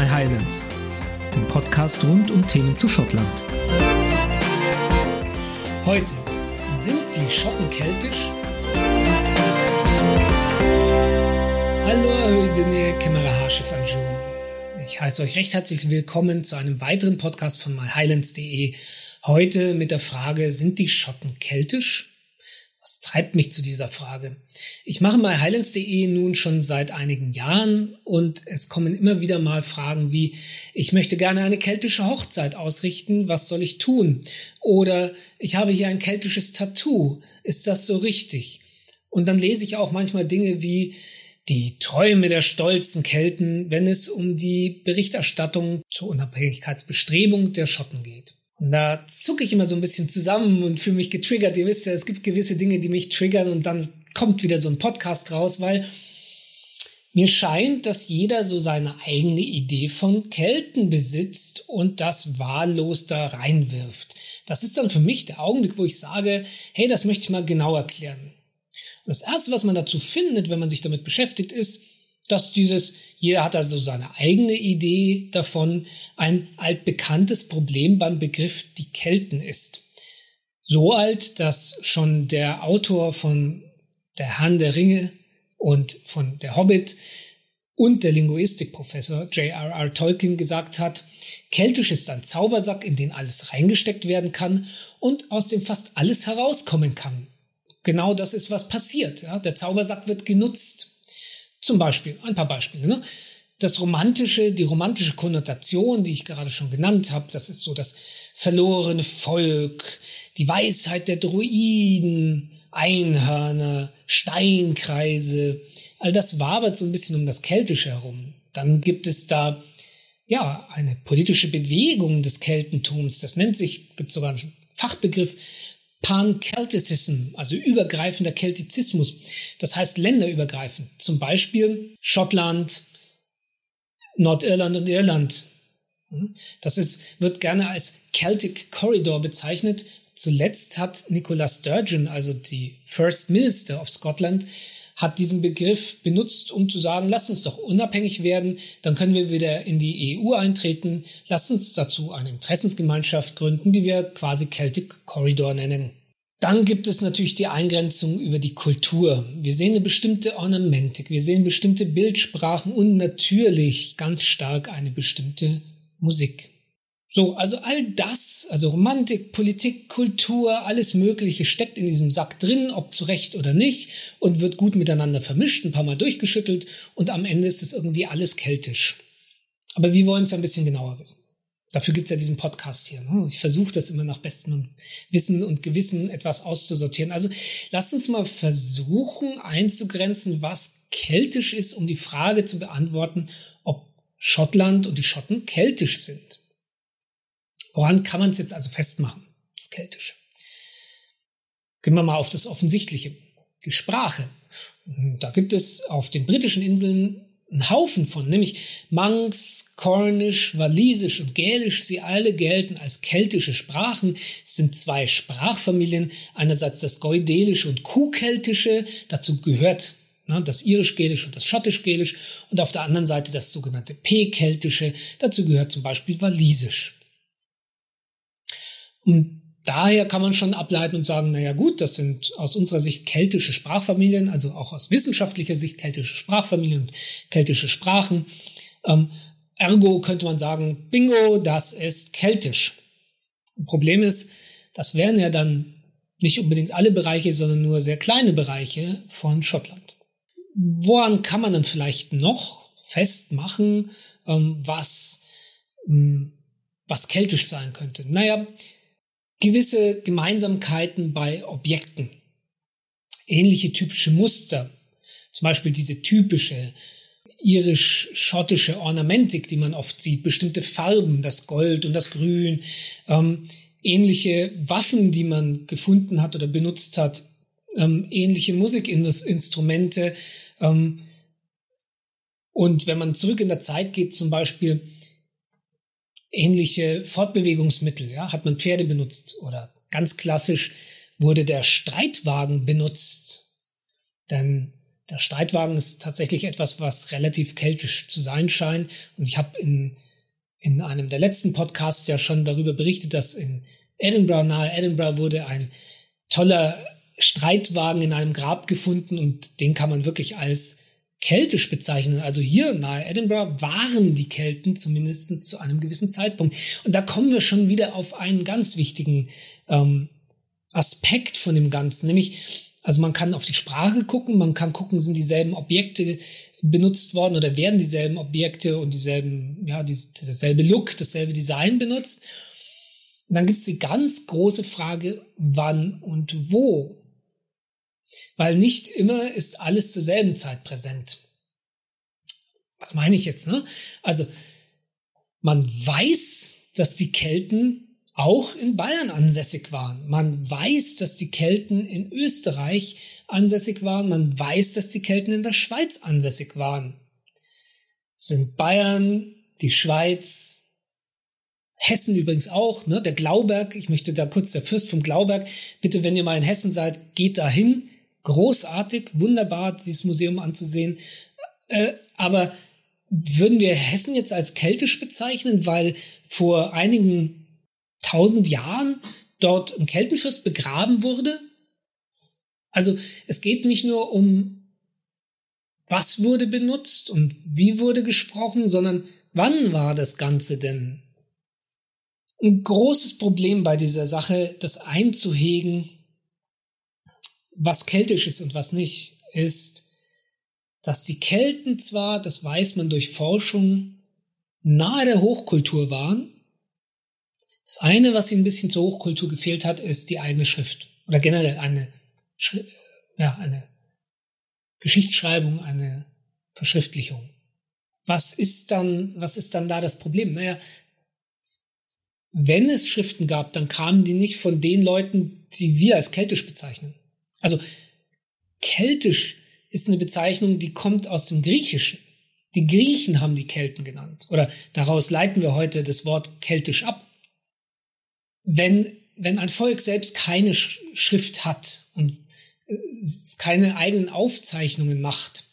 My Highlands, dem Podcast rund um Themen zu Schottland. Heute sind die Schotten keltisch? Hallo, Kamera Haarchef Anjou. Ich heiße euch recht herzlich willkommen zu einem weiteren Podcast von myhighlands.de. Heute mit der Frage, sind die Schotten keltisch? Was treibt mich zu dieser Frage? Ich mache mal Highlands.de nun schon seit einigen Jahren und es kommen immer wieder mal Fragen wie, ich möchte gerne eine keltische Hochzeit ausrichten, was soll ich tun? Oder ich habe hier ein keltisches Tattoo, ist das so richtig? Und dann lese ich auch manchmal Dinge wie, die Träume der stolzen Kelten, wenn es um die Berichterstattung zur Unabhängigkeitsbestrebung der Schotten geht. Und da zucke ich immer so ein bisschen zusammen und fühle mich getriggert. Ihr wisst ja, es gibt gewisse Dinge, die mich triggern und dann kommt wieder so ein Podcast raus, weil mir scheint, dass jeder so seine eigene Idee von Kelten besitzt und das wahllos da reinwirft. Das ist dann für mich der Augenblick, wo ich sage, hey, das möchte ich mal genau erklären. Und das erste, was man dazu findet, wenn man sich damit beschäftigt, ist, dass dieses, jeder hat also seine eigene Idee davon, ein altbekanntes Problem beim Begriff die Kelten ist. So alt, dass schon der Autor von Der Herrn der Ringe und von Der Hobbit und der Linguistikprofessor J.R.R. Tolkien gesagt hat, Keltisch ist ein Zaubersack, in den alles reingesteckt werden kann und aus dem fast alles herauskommen kann. Genau das ist, was passiert. Ja? Der Zaubersack wird genutzt. Zum Beispiel, ein paar Beispiele. Ne? Das romantische, die romantische Konnotation, die ich gerade schon genannt habe, das ist so das verlorene Volk, die Weisheit der Druiden, Einhörner, Steinkreise. All das wabert so ein bisschen um das Keltische herum. Dann gibt es da ja eine politische Bewegung des Keltentums. Das nennt sich, gibt sogar einen Fachbegriff, Pan-Celticism, also übergreifender Keltizismus. Das heißt länderübergreifend. Zum Beispiel Schottland, Nordirland und Irland. Das ist, wird gerne als Celtic Corridor bezeichnet. Zuletzt hat Nicola Sturgeon, also die First Minister of Scotland, hat diesen Begriff benutzt, um zu sagen, lasst uns doch unabhängig werden, dann können wir wieder in die EU eintreten, lasst uns dazu eine Interessensgemeinschaft gründen, die wir quasi Celtic Corridor nennen. Dann gibt es natürlich die Eingrenzung über die Kultur. Wir sehen eine bestimmte Ornamentik, wir sehen bestimmte Bildsprachen und natürlich ganz stark eine bestimmte Musik. So, also all das, also Romantik, Politik, Kultur, alles Mögliche steckt in diesem Sack drin, ob zu Recht oder nicht, und wird gut miteinander vermischt, ein paar Mal durchgeschüttelt und am Ende ist es irgendwie alles keltisch. Aber wir wollen es ein bisschen genauer wissen. Dafür gibt's ja diesen Podcast hier. Ne? Ich versuche das immer nach bestem Wissen und Gewissen etwas auszusortieren. Also lasst uns mal versuchen einzugrenzen, was keltisch ist, um die Frage zu beantworten, ob Schottland und die Schotten keltisch sind. Woran kann man es jetzt also festmachen, das Keltische? Gehen wir mal auf das Offensichtliche, die Sprache. Da gibt es auf den britischen Inseln einen Haufen von, nämlich Manx, Cornish, Walisisch und Gälisch. Sie alle gelten als keltische Sprachen. Es sind zwei Sprachfamilien. Einerseits das Goidelisch und Kuhkeltische. Dazu gehört ne, das Irisch-Gälisch und das Schottisch-Gälisch. Und auf der anderen Seite das sogenannte P-Keltische. Dazu gehört zum Beispiel Walisisch. Und daher kann man schon ableiten und sagen, naja gut, das sind aus unserer Sicht keltische Sprachfamilien, also auch aus wissenschaftlicher Sicht keltische Sprachfamilien, keltische Sprachen. Ähm, ergo könnte man sagen, bingo, das ist keltisch. Problem ist, das wären ja dann nicht unbedingt alle Bereiche, sondern nur sehr kleine Bereiche von Schottland. Woran kann man dann vielleicht noch festmachen, ähm, was, ähm, was keltisch sein könnte? Naja, gewisse Gemeinsamkeiten bei Objekten, ähnliche typische Muster, zum Beispiel diese typische irisch-schottische Ornamentik, die man oft sieht, bestimmte Farben, das Gold und das Grün, ähm, ähnliche Waffen, die man gefunden hat oder benutzt hat, ähm, ähnliche Musikinstrumente. Ähm, und wenn man zurück in der Zeit geht, zum Beispiel ähnliche Fortbewegungsmittel. Ja? Hat man Pferde benutzt oder ganz klassisch wurde der Streitwagen benutzt. Denn Der Streitwagen ist tatsächlich etwas, was relativ keltisch zu sein scheint. Und ich habe in, in einem der letzten Podcasts ja schon darüber berichtet, dass in Edinburgh, nahe Edinburgh, wurde ein toller Streitwagen in einem Grab gefunden und den kann man wirklich als keltisch bezeichnen. Also hier nahe Edinburgh waren die Kelten zumindest zu einem gewissen Zeitpunkt. Und da kommen wir schon wieder auf einen ganz wichtigen ähm, Aspekt von dem Ganzen, nämlich also man kann auf die Sprache gucken, man kann gucken, sind dieselben Objekte benutzt worden oder werden dieselben Objekte und dieselben, ja, dasselbe Look, dasselbe Design benutzt. Und dann gibt's die ganz große Frage, wann und wo. Weil nicht immer ist alles zur selben Zeit präsent. Was meine ich jetzt, ne? Also, man weiß, dass die Kelten auch in Bayern ansässig waren. Man weiß, dass die Kelten in Österreich ansässig waren. Man weiß, dass die Kelten in der Schweiz ansässig waren. Sind Bayern, die Schweiz, Hessen übrigens auch, ne? Der Glauberg, ich möchte da kurz der Fürst vom Glauberg. Bitte, wenn ihr mal in Hessen seid, geht da hin. Großartig, wunderbar, dieses Museum anzusehen. Äh, aber würden wir Hessen jetzt als keltisch bezeichnen, weil vor einigen tausend Jahren dort ein Keltenfürst begraben wurde. Also es geht nicht nur um, was wurde benutzt und wie wurde gesprochen, sondern wann war das Ganze denn? Ein großes Problem bei dieser Sache, das einzuhegen, was keltisch ist und was nicht, ist, dass die Kelten zwar, das weiß man durch Forschung, nahe der Hochkultur waren, das eine, was ihm ein bisschen zur Hochkultur gefehlt hat, ist die eigene Schrift. Oder generell eine, ja, eine Geschichtsschreibung, eine Verschriftlichung. Was ist dann, was ist dann da das Problem? Naja, wenn es Schriften gab, dann kamen die nicht von den Leuten, die wir als keltisch bezeichnen. Also keltisch ist eine Bezeichnung, die kommt aus dem Griechischen. Die Griechen haben die Kelten genannt. Oder daraus leiten wir heute das Wort keltisch ab wenn, wenn ein Volk selbst keine Schrift hat und äh, keine eigenen Aufzeichnungen macht,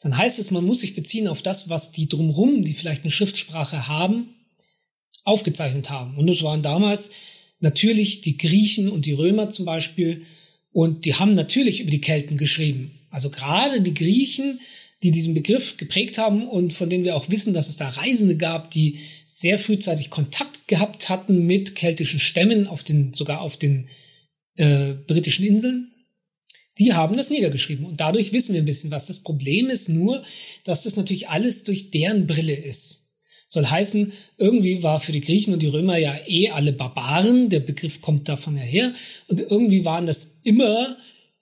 dann heißt es, man muss sich beziehen auf das, was die drumherum, die vielleicht eine Schriftsprache haben, aufgezeichnet haben. Und das waren damals natürlich die Griechen und die Römer zum Beispiel. Und die haben natürlich über die Kelten geschrieben. Also gerade die Griechen die diesen Begriff geprägt haben und von denen wir auch wissen, dass es da Reisende gab, die sehr frühzeitig Kontakt gehabt hatten mit keltischen Stämmen auf den, sogar auf den äh, britischen Inseln. Die haben das niedergeschrieben und dadurch wissen wir ein bisschen was. Das Problem ist nur, dass das natürlich alles durch deren Brille ist. Soll heißen, irgendwie war für die Griechen und die Römer ja eh alle Barbaren, der Begriff kommt davon her, und irgendwie waren das immer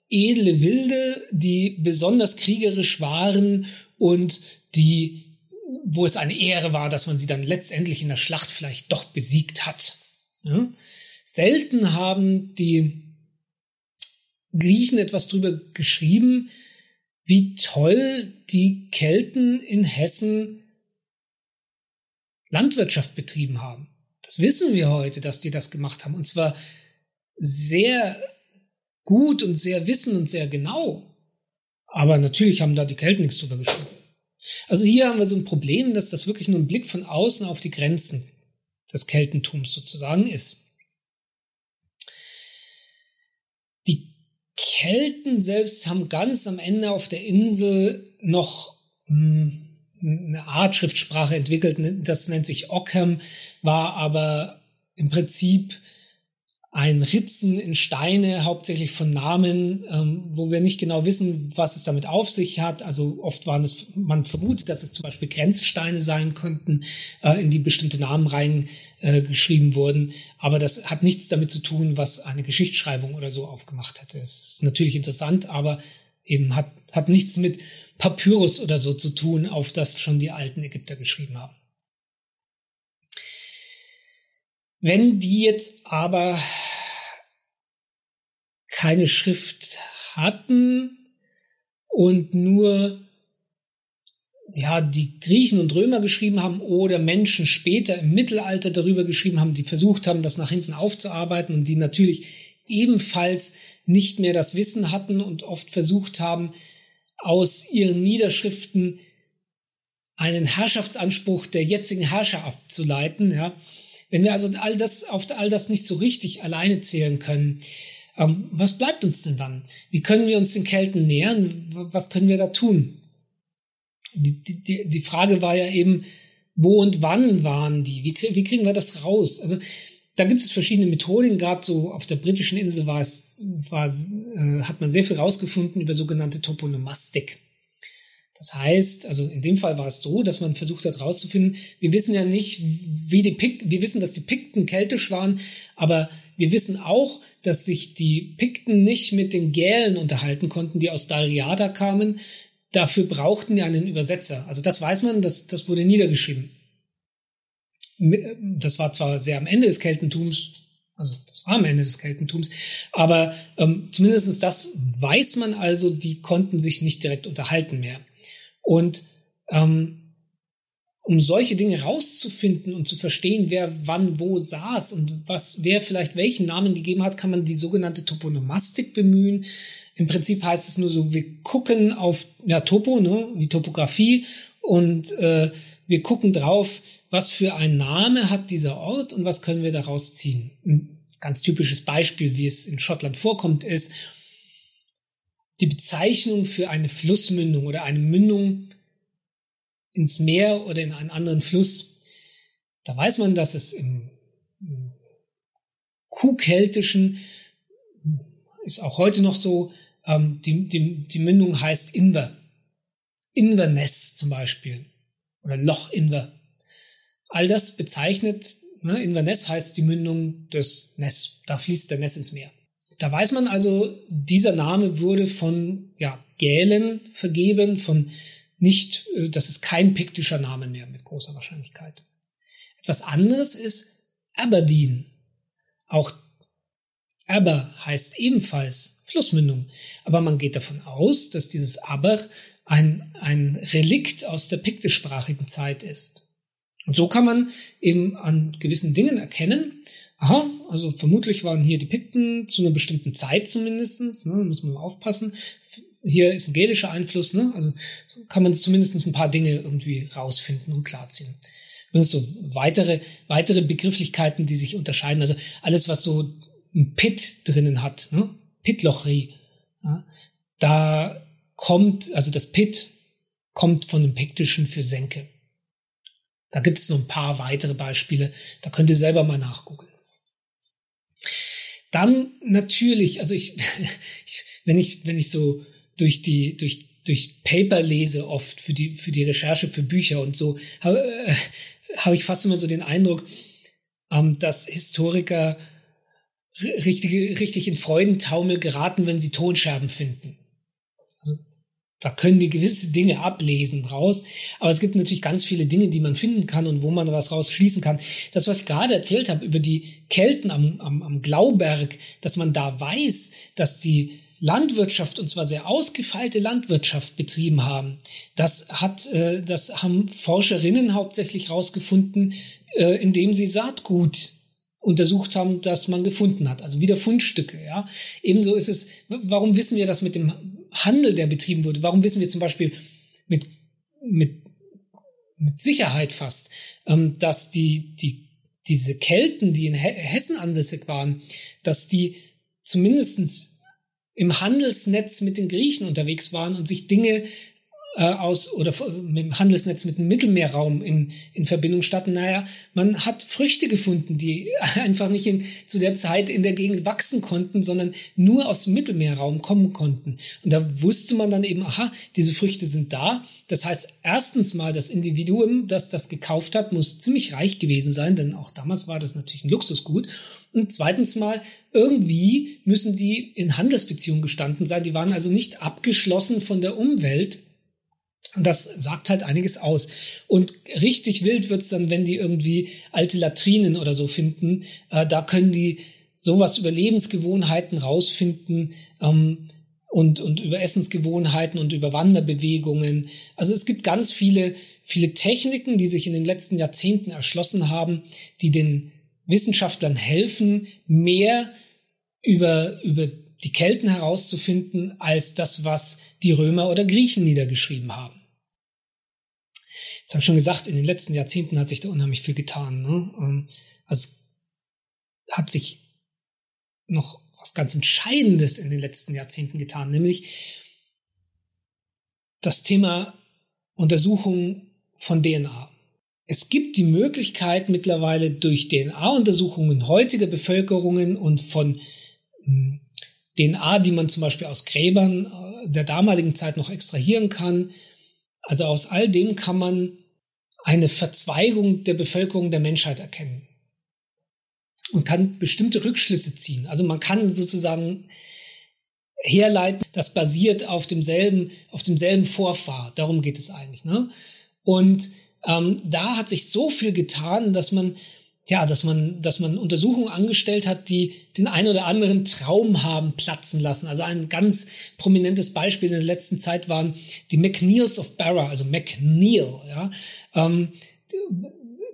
edle Wilde, die besonders kriegerisch waren und die, wo es eine Ehre war, dass man sie dann letztendlich in der Schlacht vielleicht doch besiegt hat. Ja? Selten haben die Griechen etwas drüber geschrieben, wie toll die Kelten in Hessen Landwirtschaft betrieben haben. Das wissen wir heute, dass die das gemacht haben. Und zwar sehr gut und sehr wissen und sehr genau. Aber natürlich haben da die Kelten nichts drüber geschrieben. Also hier haben wir so ein Problem, dass das wirklich nur ein Blick von außen auf die Grenzen des Keltentums sozusagen ist. Die Kelten selbst haben ganz am Ende auf der Insel noch hm, eine Art Schriftsprache entwickelt, das nennt sich Ockham, war aber im Prinzip ein Ritzen in Steine, hauptsächlich von Namen, ähm, wo wir nicht genau wissen, was es damit auf sich hat. Also oft waren es, man vermutet, dass es zum Beispiel Grenzsteine sein könnten, äh, in die bestimmte Namen reingeschrieben äh, wurden. Aber das hat nichts damit zu tun, was eine Geschichtsschreibung oder so aufgemacht hätte. Es ist natürlich interessant, aber eben hat, hat nichts mit Papyrus oder so zu tun, auf das schon die alten Ägypter geschrieben haben. Wenn die jetzt aber keine Schrift hatten und nur ja, die Griechen und Römer geschrieben haben oder Menschen später im Mittelalter darüber geschrieben haben, die versucht haben, das nach hinten aufzuarbeiten und die natürlich ebenfalls nicht mehr das Wissen hatten und oft versucht haben, aus ihren Niederschriften einen Herrschaftsanspruch der jetzigen Herrscher abzuleiten. Ja. Wenn wir also all das, auf all das nicht so richtig alleine zählen können, ähm, was bleibt uns denn dann? Wie können wir uns den Kelten nähern? Was können wir da tun? Die, die, die Frage war ja eben, wo und wann waren die? Wie, wie kriegen wir das raus? Also da gibt es verschiedene Methoden. Gerade so auf der britischen Insel war es, war, äh, hat man sehr viel rausgefunden über sogenannte Toponomastik. Das heißt, also in dem Fall war es so, dass man versucht hat herauszufinden, wir wissen ja nicht, wie die Pik wir wissen, dass die Pikten keltisch waren, aber wir wissen auch, dass sich die Pikten nicht mit den Gälen unterhalten konnten, die aus Dariada kamen. Dafür brauchten die einen Übersetzer. Also das weiß man, das, das wurde niedergeschrieben. Das war zwar sehr am Ende des Keltentums, also das war am Ende des Keltentums, aber ähm, zumindest das weiß man also, die konnten sich nicht direkt unterhalten mehr. Und ähm, um solche Dinge rauszufinden und zu verstehen, wer wann wo saß und was, wer vielleicht welchen Namen gegeben hat, kann man die sogenannte Toponomastik bemühen. Im Prinzip heißt es nur so, wir gucken auf, ja, Topo, ne, wie Topografie und äh, wir gucken drauf, was für ein Name hat dieser Ort und was können wir daraus ziehen. Ein ganz typisches Beispiel, wie es in Schottland vorkommt, ist, die Bezeichnung für eine Flussmündung oder eine Mündung ins Meer oder in einen anderen Fluss, da weiß man, dass es im, Kuhkeltischen ist auch heute noch so, ähm, die, die, die Mündung heißt Inver. Inverness zum Beispiel oder Loch Inver. All das bezeichnet, ne, Inverness heißt die Mündung des Ness. Da fließt der Ness ins Meer. Da weiß man also, dieser Name wurde von ja, Gälen vergeben, von nicht, äh, das ist kein piktischer Name mehr mit großer Wahrscheinlichkeit. Etwas anderes ist Aberdeen. Auch Aber heißt ebenfalls Flussmündung. Aber man geht davon aus, dass dieses Aber ein, ein Relikt aus der piktischsprachigen Zeit ist. Und so kann man eben an gewissen Dingen erkennen, aha, also vermutlich waren hier die Pikten zu einer bestimmten Zeit zumindestens, ne, muss man aufpassen. Hier ist ein gälischer Einfluss, ne, also kann man zumindest ein paar Dinge irgendwie rausfinden und klarziehen. Und so weitere, weitere Begrifflichkeiten, die sich unterscheiden, also alles, was so ein Pit drinnen hat, ne, Pitlochri, ja, da kommt, also das Pit kommt von dem Pektischen für Senke. Da gibt es so ein paar weitere Beispiele. Da könnt ihr selber mal nachgucken. Dann natürlich, also ich, ich, wenn ich, wenn ich so durch die, durch, durch Paper lese oft für die, für die Recherche für Bücher und so, habe äh, hab ich fast immer so den Eindruck, ähm, dass Historiker richtig, richtig in Freudentaumel geraten, wenn sie Tonscherben finden da können die gewisse Dinge ablesen raus. Aber es gibt natürlich ganz viele Dinge, die man finden kann und wo man was rausschließen kann. Das, was ich gerade erzählt habe über die Kelten am, am, am Glauberg, dass man da weiß, dass die Landwirtschaft und zwar sehr ausgefeilte Landwirtschaft betrieben haben. Das hat, äh, das haben Forscherinnen hauptsächlich rausgefunden, äh, indem sie Saatgut untersucht haben, das man gefunden hat. Also wieder Fundstücke, ja. Ebenso ist es, warum wissen wir das mit dem Handel, der betrieben wurde. Warum wissen wir zum Beispiel mit, mit, mit Sicherheit fast, ähm, dass die, die, diese Kelten, die in Hessen ansässig waren, dass die zumindestens im Handelsnetz mit den Griechen unterwegs waren und sich Dinge äh, aus oder mit dem Handelsnetz mit dem Mittelmeerraum in, in Verbindung standen. Naja, man hat Früchte gefunden, die einfach nicht in, zu der Zeit in der Gegend wachsen konnten, sondern nur aus dem Mittelmeerraum kommen konnten. Und da wusste man dann eben, aha, diese Früchte sind da. Das heißt, erstens mal, das Individuum, das das gekauft hat, muss ziemlich reich gewesen sein, denn auch damals war das natürlich ein Luxusgut. Und zweitens mal, irgendwie müssen die in Handelsbeziehungen gestanden sein. Die waren also nicht abgeschlossen von der Umwelt und das sagt halt einiges aus. Und richtig wild wird's dann, wenn die irgendwie alte Latrinen oder so finden. Äh, da können die sowas über Lebensgewohnheiten rausfinden ähm, und, und über Essensgewohnheiten und über Wanderbewegungen. Also es gibt ganz viele, viele Techniken, die sich in den letzten Jahrzehnten erschlossen haben, die den Wissenschaftlern helfen, mehr über, über die Kelten herauszufinden als das, was die Römer oder Griechen niedergeschrieben haben. Jetzt habe ich schon gesagt, in den letzten Jahrzehnten hat sich da unheimlich viel getan. Ne? Ähm, also hat sich noch was ganz Entscheidendes in den letzten Jahrzehnten getan, nämlich das Thema Untersuchung von DNA. Es gibt die Möglichkeit mittlerweile durch DNA-Untersuchungen heutiger Bevölkerungen und von hm, DNA, die man zum Beispiel aus Gräbern äh, der damaligen Zeit noch extrahieren kann, also aus all dem kann man eine Verzweigung der Bevölkerung der Menschheit erkennen und kann bestimmte Rückschlüsse ziehen. Also man kann sozusagen herleiten, das basiert auf demselben, auf demselben Vorfahr. Darum geht es eigentlich. Ne? Und ähm, da hat sich so viel getan, dass man ja, dass man, dass man Untersuchungen angestellt hat, die den ein oder anderen Traum haben platzen lassen. Also ein ganz prominentes Beispiel in der letzten Zeit waren die McNeils of Barra, also McNeil, ja, ähm,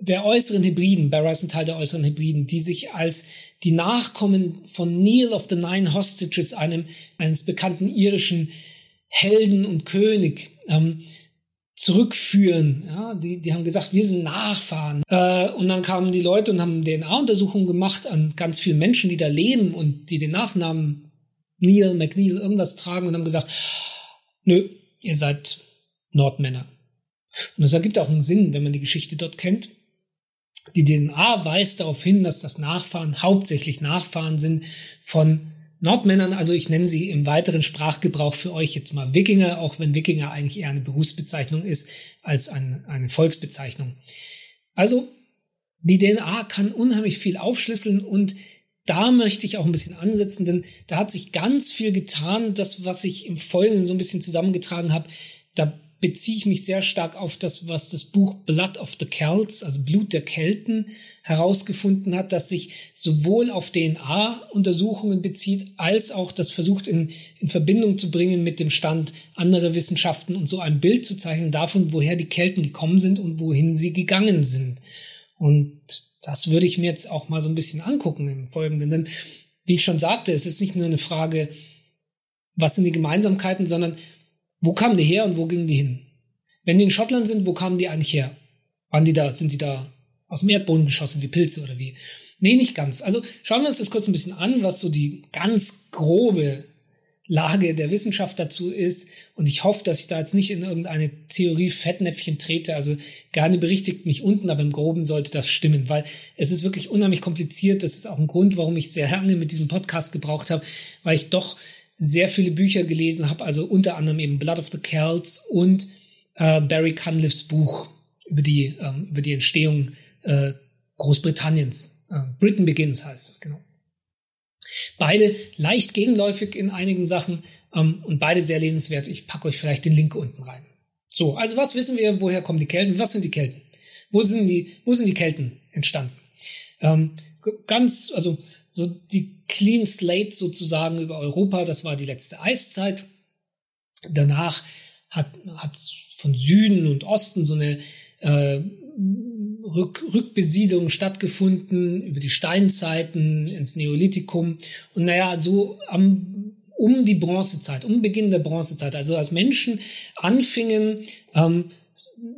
der äußeren Hebriden, Barra ist ein Teil der äußeren Hebriden, die sich als die Nachkommen von Neil of the Nine Hostages, einem eines bekannten irischen Helden und König, ähm, zurückführen. Ja, die, die haben gesagt, wir sind Nachfahren. Äh, und dann kamen die Leute und haben DNA-Untersuchungen gemacht an ganz vielen Menschen, die da leben und die den Nachnamen Neil, McNeil, irgendwas tragen und haben gesagt, nö, ihr seid Nordmänner. Und das ergibt auch einen Sinn, wenn man die Geschichte dort kennt. Die DNA weist darauf hin, dass das Nachfahren hauptsächlich Nachfahren sind von Nordmännern, also ich nenne sie im weiteren Sprachgebrauch für euch jetzt mal Wikinger, auch wenn Wikinger eigentlich eher eine Berufsbezeichnung ist als eine, eine Volksbezeichnung. Also die DNA kann unheimlich viel aufschlüsseln und da möchte ich auch ein bisschen ansetzen, denn da hat sich ganz viel getan. Das, was ich im Folgenden so ein bisschen zusammengetragen habe, da beziehe ich mich sehr stark auf das, was das Buch Blood of the Celts, also Blut der Kelten, herausgefunden hat, dass sich sowohl auf DNA-Untersuchungen bezieht, als auch das versucht in, in Verbindung zu bringen mit dem Stand anderer Wissenschaften und so ein Bild zu zeichnen davon, woher die Kelten gekommen sind und wohin sie gegangen sind. Und das würde ich mir jetzt auch mal so ein bisschen angucken im Folgenden. Denn wie ich schon sagte, es ist nicht nur eine Frage, was sind die Gemeinsamkeiten, sondern wo kamen die her und wo gingen die hin? Wenn die in Schottland sind, wo kamen die eigentlich her? Waren die da, sind die da aus dem Erdboden geschossen wie Pilze oder wie? Nee, nicht ganz. Also schauen wir uns das kurz ein bisschen an, was so die ganz grobe Lage der Wissenschaft dazu ist. Und ich hoffe, dass ich da jetzt nicht in irgendeine Theorie Fettnäpfchen trete. Also gerne berichtigt mich unten, aber im Groben sollte das stimmen, weil es ist wirklich unheimlich kompliziert. Das ist auch ein Grund, warum ich sehr lange mit diesem Podcast gebraucht habe, weil ich doch sehr viele Bücher gelesen habe, also unter anderem eben Blood of the Celts und äh, Barry Cunliffes Buch über die, ähm, über die Entstehung äh, Großbritanniens. Äh, Britain Begins heißt es genau. Beide leicht gegenläufig in einigen Sachen ähm, und beide sehr lesenswert. Ich packe euch vielleicht den Link unten rein. So, also was wissen wir, woher kommen die Kelten? Was sind die Kelten? Wo sind die, wo sind die Kelten entstanden? Ähm, ganz, also so die Clean Slate sozusagen über Europa. Das war die letzte Eiszeit. Danach hat, hat von Süden und Osten so eine äh, Rück, Rückbesiedlung stattgefunden über die Steinzeiten ins Neolithikum. Und naja, so am, um die Bronzezeit, um Beginn der Bronzezeit, also als Menschen anfingen, ähm,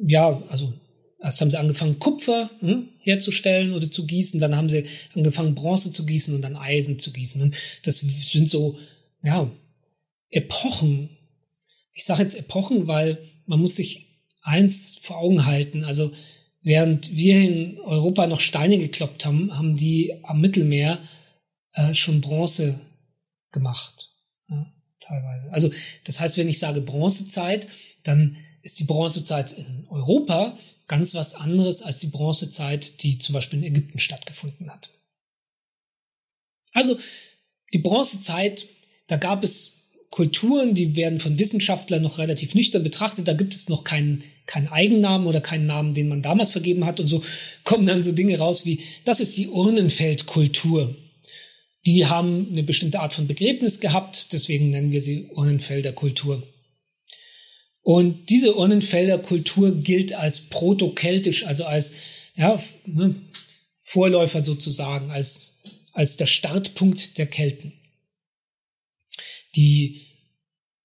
ja, also Erst haben sie angefangen, Kupfer hm, herzustellen oder zu gießen, dann haben sie angefangen, Bronze zu gießen und dann Eisen zu gießen. Und das sind so, ja, Epochen. Ich sage jetzt Epochen, weil man muss sich eins vor Augen halten. Also während wir in Europa noch Steine gekloppt haben, haben die am Mittelmeer äh, schon Bronze gemacht. Ja, teilweise. Also das heißt, wenn ich sage Bronzezeit, dann ist die Bronzezeit in Europa ganz was anderes als die Bronzezeit, die zum Beispiel in Ägypten stattgefunden hat. Also die Bronzezeit, da gab es Kulturen, die werden von Wissenschaftlern noch relativ nüchtern betrachtet. Da gibt es noch keinen, keinen Eigennamen oder keinen Namen, den man damals vergeben hat. Und so kommen dann so Dinge raus wie, das ist die Urnenfeldkultur. Die haben eine bestimmte Art von Begräbnis gehabt, deswegen nennen wir sie Urnenfelder Kultur. Und diese Urnenfelder Kultur gilt als protokeltisch, also als ja, ne, Vorläufer sozusagen, als, als der Startpunkt der Kelten. Die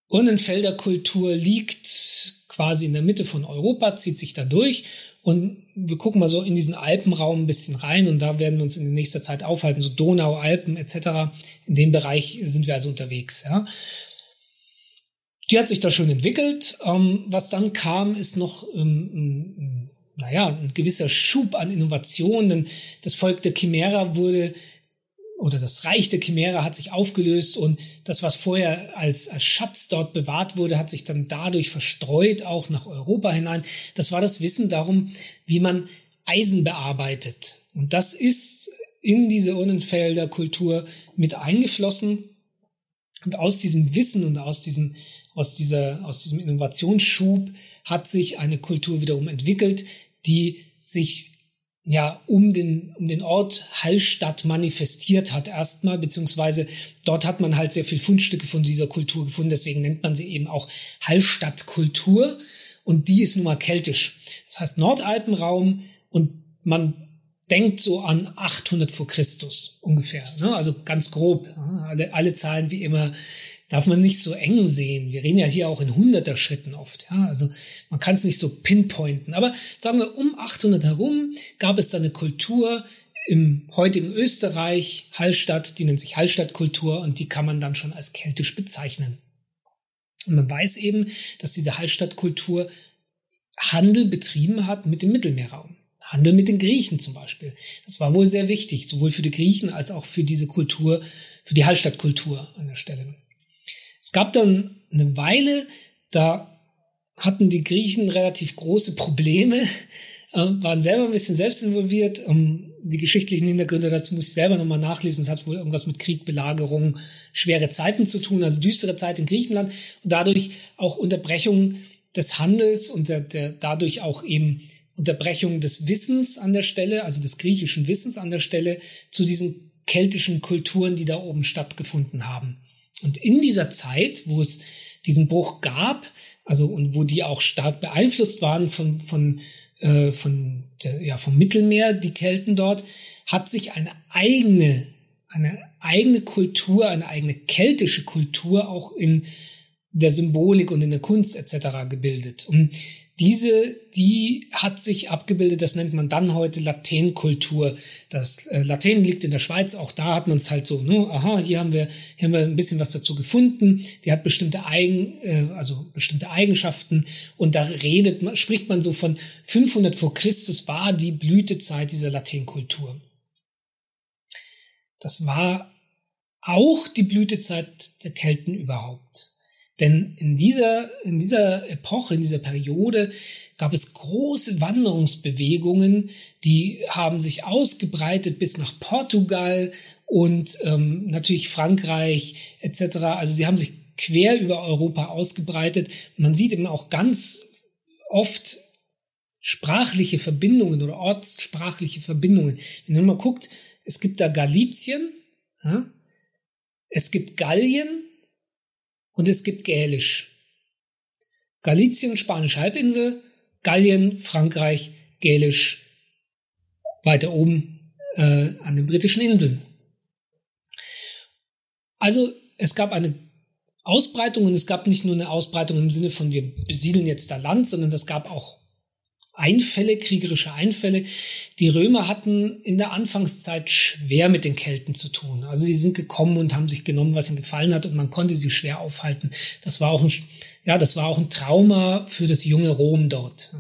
Urnenfelder Kultur liegt quasi in der Mitte von Europa, zieht sich da durch und wir gucken mal so in diesen Alpenraum ein bisschen rein und da werden wir uns in nächster Zeit aufhalten, so Donau, Alpen etc. In dem Bereich sind wir also unterwegs. Ja. Die hat sich da schon entwickelt. Ähm, was dann kam, ist noch ähm, naja, ein gewisser Schub an Innovationen. Denn das Volk der Chimera wurde oder das Reich der Chimäre hat sich aufgelöst und das, was vorher als, als Schatz dort bewahrt wurde, hat sich dann dadurch verstreut, auch nach Europa hinein. Das war das Wissen darum, wie man Eisen bearbeitet. Und das ist in diese Urnenfelder Kultur mit eingeflossen. Und aus diesem Wissen und aus diesem, aus dieser, aus diesem Innovationsschub hat sich eine Kultur wiederum entwickelt, die sich ja um den um den Ort Hallstatt manifestiert hat erstmal beziehungsweise dort hat man halt sehr viel Fundstücke von dieser Kultur gefunden. Deswegen nennt man sie eben auch Hallstattkultur. Und die ist nun mal keltisch. Das heißt Nordalpenraum und man denkt so an 800 vor Christus ungefähr ne? also ganz grob alle alle Zahlen wie immer darf man nicht so eng sehen. Wir reden ja hier auch in hunderter Schritten oft. Ja, also man kann es nicht so pinpointen. Aber sagen wir, um 800 herum gab es da eine Kultur im heutigen Österreich, Hallstatt, die nennt sich Hallstattkultur und die kann man dann schon als keltisch bezeichnen. Und man weiß eben, dass diese Hallstattkultur Handel betrieben hat mit dem Mittelmeerraum. Handel mit den Griechen zum Beispiel. Das war wohl sehr wichtig, sowohl für die Griechen als auch für diese Kultur, für die Hallstattkultur an der Stelle. Es gab dann eine Weile, da hatten die Griechen relativ große Probleme, äh, waren selber ein bisschen selbst involviert. Um, die geschichtlichen Hintergründe dazu muss ich selber nochmal nachlesen. Es hat wohl irgendwas mit Krieg, Belagerung, schwere Zeiten zu tun, also düstere Zeit in Griechenland und dadurch auch Unterbrechung des Handels und der, der, dadurch auch eben Unterbrechung des Wissens an der Stelle, also des griechischen Wissens an der Stelle zu diesen keltischen Kulturen, die da oben stattgefunden haben. Und in dieser Zeit, wo es diesen Bruch gab, also und wo die auch stark beeinflusst waren von von äh, von der, ja vom Mittelmeer, die Kelten dort, hat sich eine eigene eine eigene Kultur, eine eigene keltische Kultur auch in der Symbolik und in der Kunst etc. gebildet. Und diese, die hat sich abgebildet, das nennt man dann heute Latènkultur. Das äh, Latein liegt in der Schweiz, auch da hat man es halt so, ne, aha, hier haben wir, hier haben wir ein bisschen was dazu gefunden. Die hat bestimmte Eigen, äh, also bestimmte Eigenschaften und da redet man, spricht man so von 500 vor Christus war die Blütezeit dieser Latènkultur. Das war auch die Blütezeit der Kelten überhaupt. Denn in dieser, in dieser Epoche, in dieser Periode gab es große Wanderungsbewegungen, die haben sich ausgebreitet bis nach Portugal und ähm, natürlich Frankreich etc. Also sie haben sich quer über Europa ausgebreitet. Man sieht eben auch ganz oft sprachliche Verbindungen oder ortssprachliche Verbindungen. Wenn man mal guckt, es gibt da Galizien, ja, es gibt Gallien, und es gibt Gälisch. Galizien, Spanische Halbinsel, Gallien, Frankreich, Gälisch, weiter oben äh, an den britischen Inseln. Also es gab eine Ausbreitung und es gab nicht nur eine Ausbreitung im Sinne von wir besiedeln jetzt da Land, sondern es gab auch Einfälle, kriegerische Einfälle. Die Römer hatten in der Anfangszeit schwer mit den Kelten zu tun. Also sie sind gekommen und haben sich genommen, was ihnen gefallen hat und man konnte sie schwer aufhalten. Das war auch ein, ja, das war auch ein Trauma für das junge Rom dort.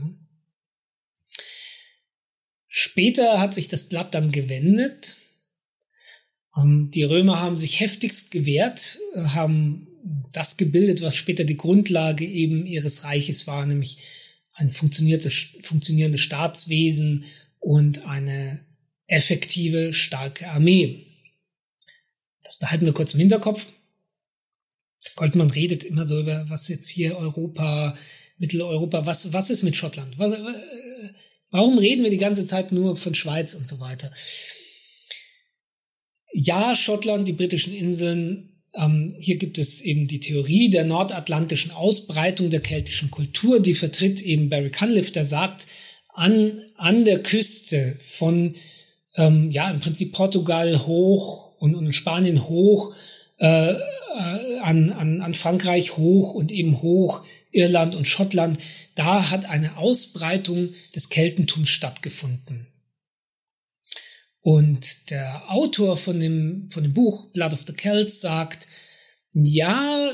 Später hat sich das Blatt dann gewendet. Ähm, die Römer haben sich heftigst gewehrt, haben das gebildet, was später die Grundlage eben ihres Reiches war, nämlich ein funktionierendes Staatswesen und eine effektive, starke Armee. Das behalten wir kurz im Hinterkopf. Goldman redet immer so über, was jetzt hier Europa, Mitteleuropa, was, was ist mit Schottland? Was, äh, warum reden wir die ganze Zeit nur von Schweiz und so weiter? Ja, Schottland, die britischen Inseln ähm, hier gibt es eben die Theorie der nordatlantischen Ausbreitung der keltischen Kultur, die vertritt eben Barry Cunliffe, der sagt, an, an der Küste von, ähm, ja, im Prinzip Portugal hoch und, und Spanien hoch, äh, an, an, an Frankreich hoch und eben hoch Irland und Schottland. Da hat eine Ausbreitung des Keltentums stattgefunden. Und der Autor von dem, von dem Buch Blood of the Celts sagt, ja,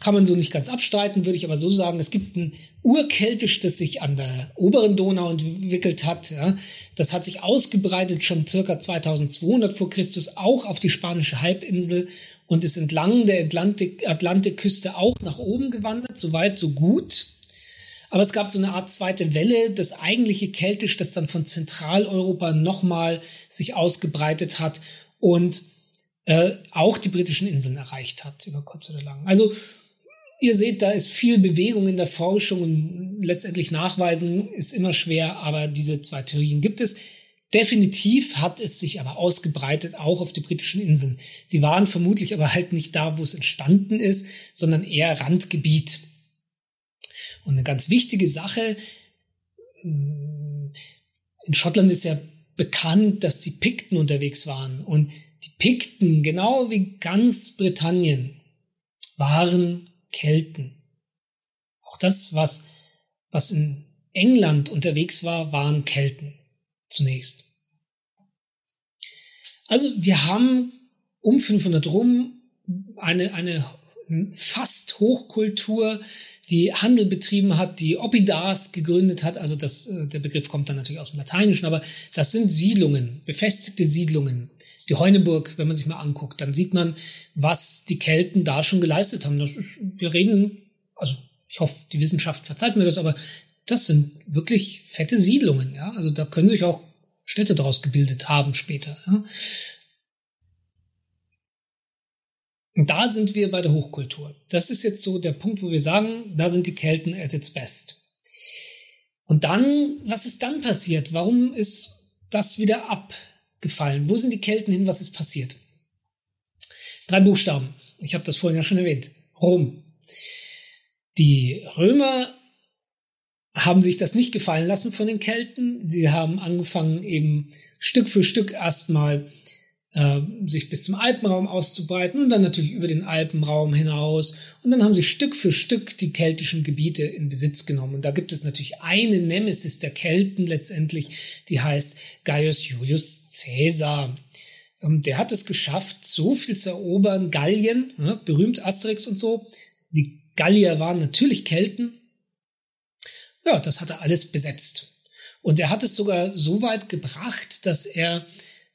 kann man so nicht ganz abstreiten, würde ich aber so sagen, es gibt ein Urkeltisch, das sich an der oberen Donau entwickelt hat. Ja. Das hat sich ausgebreitet schon circa 2200 vor Christus auch auf die spanische Halbinsel und ist entlang der Atlantik, Atlantikküste auch nach oben gewandert, so weit, so gut. Aber es gab so eine Art zweite Welle, das eigentliche Keltisch, das dann von Zentraleuropa nochmal sich ausgebreitet hat und äh, auch die britischen Inseln erreicht hat, über kurz oder lang. Also Ihr seht, da ist viel Bewegung in der Forschung und letztendlich nachweisen ist immer schwer, aber diese zwei Theorien gibt es. Definitiv hat es sich aber ausgebreitet, auch auf die britischen Inseln. Sie waren vermutlich aber halt nicht da, wo es entstanden ist, sondern eher Randgebiet. Und eine ganz wichtige Sache, in Schottland ist ja bekannt, dass die Pikten unterwegs waren. Und die Pikten, genau wie ganz Britannien, waren Kelten. Auch das, was, was in England unterwegs war, waren Kelten zunächst. Also wir haben um 500 rum eine, eine fast Hochkultur, die Handel betrieben hat, die Oppidars gegründet hat. Also das, äh, der Begriff kommt dann natürlich aus dem Lateinischen, aber das sind Siedlungen, befestigte Siedlungen die Heuneburg, wenn man sich mal anguckt, dann sieht man, was die Kelten da schon geleistet haben. Das ist, wir reden, also ich hoffe, die Wissenschaft verzeiht mir das, aber das sind wirklich fette Siedlungen, ja. Also da können sich auch Städte daraus gebildet haben später. Ja? Und da sind wir bei der Hochkultur. Das ist jetzt so der Punkt, wo wir sagen, da sind die Kelten at its best. Und dann, was ist dann passiert? Warum ist das wieder ab? gefallen? Wo sind die Kelten hin? Was ist passiert? Drei Buchstaben. Ich habe das vorhin ja schon erwähnt. Rom. Die Römer haben sich das nicht gefallen lassen von den Kelten. Sie haben angefangen, eben Stück für Stück erstmal äh, sich bis zum Alpenraum auszubreiten und dann natürlich über den Alpenraum hinaus. Und dann haben sie Stück für Stück die keltischen Gebiete in Besitz genommen. Und da gibt es natürlich eine Nemesis der Kelten letztendlich, die heißt Gaius Julius Caesar. Ähm, der hat es geschafft, so viel zu erobern. Gallien, ja, berühmt Asterix und so. Die Gallier waren natürlich Kelten. Ja, das hat er alles besetzt. Und er hat es sogar so weit gebracht, dass er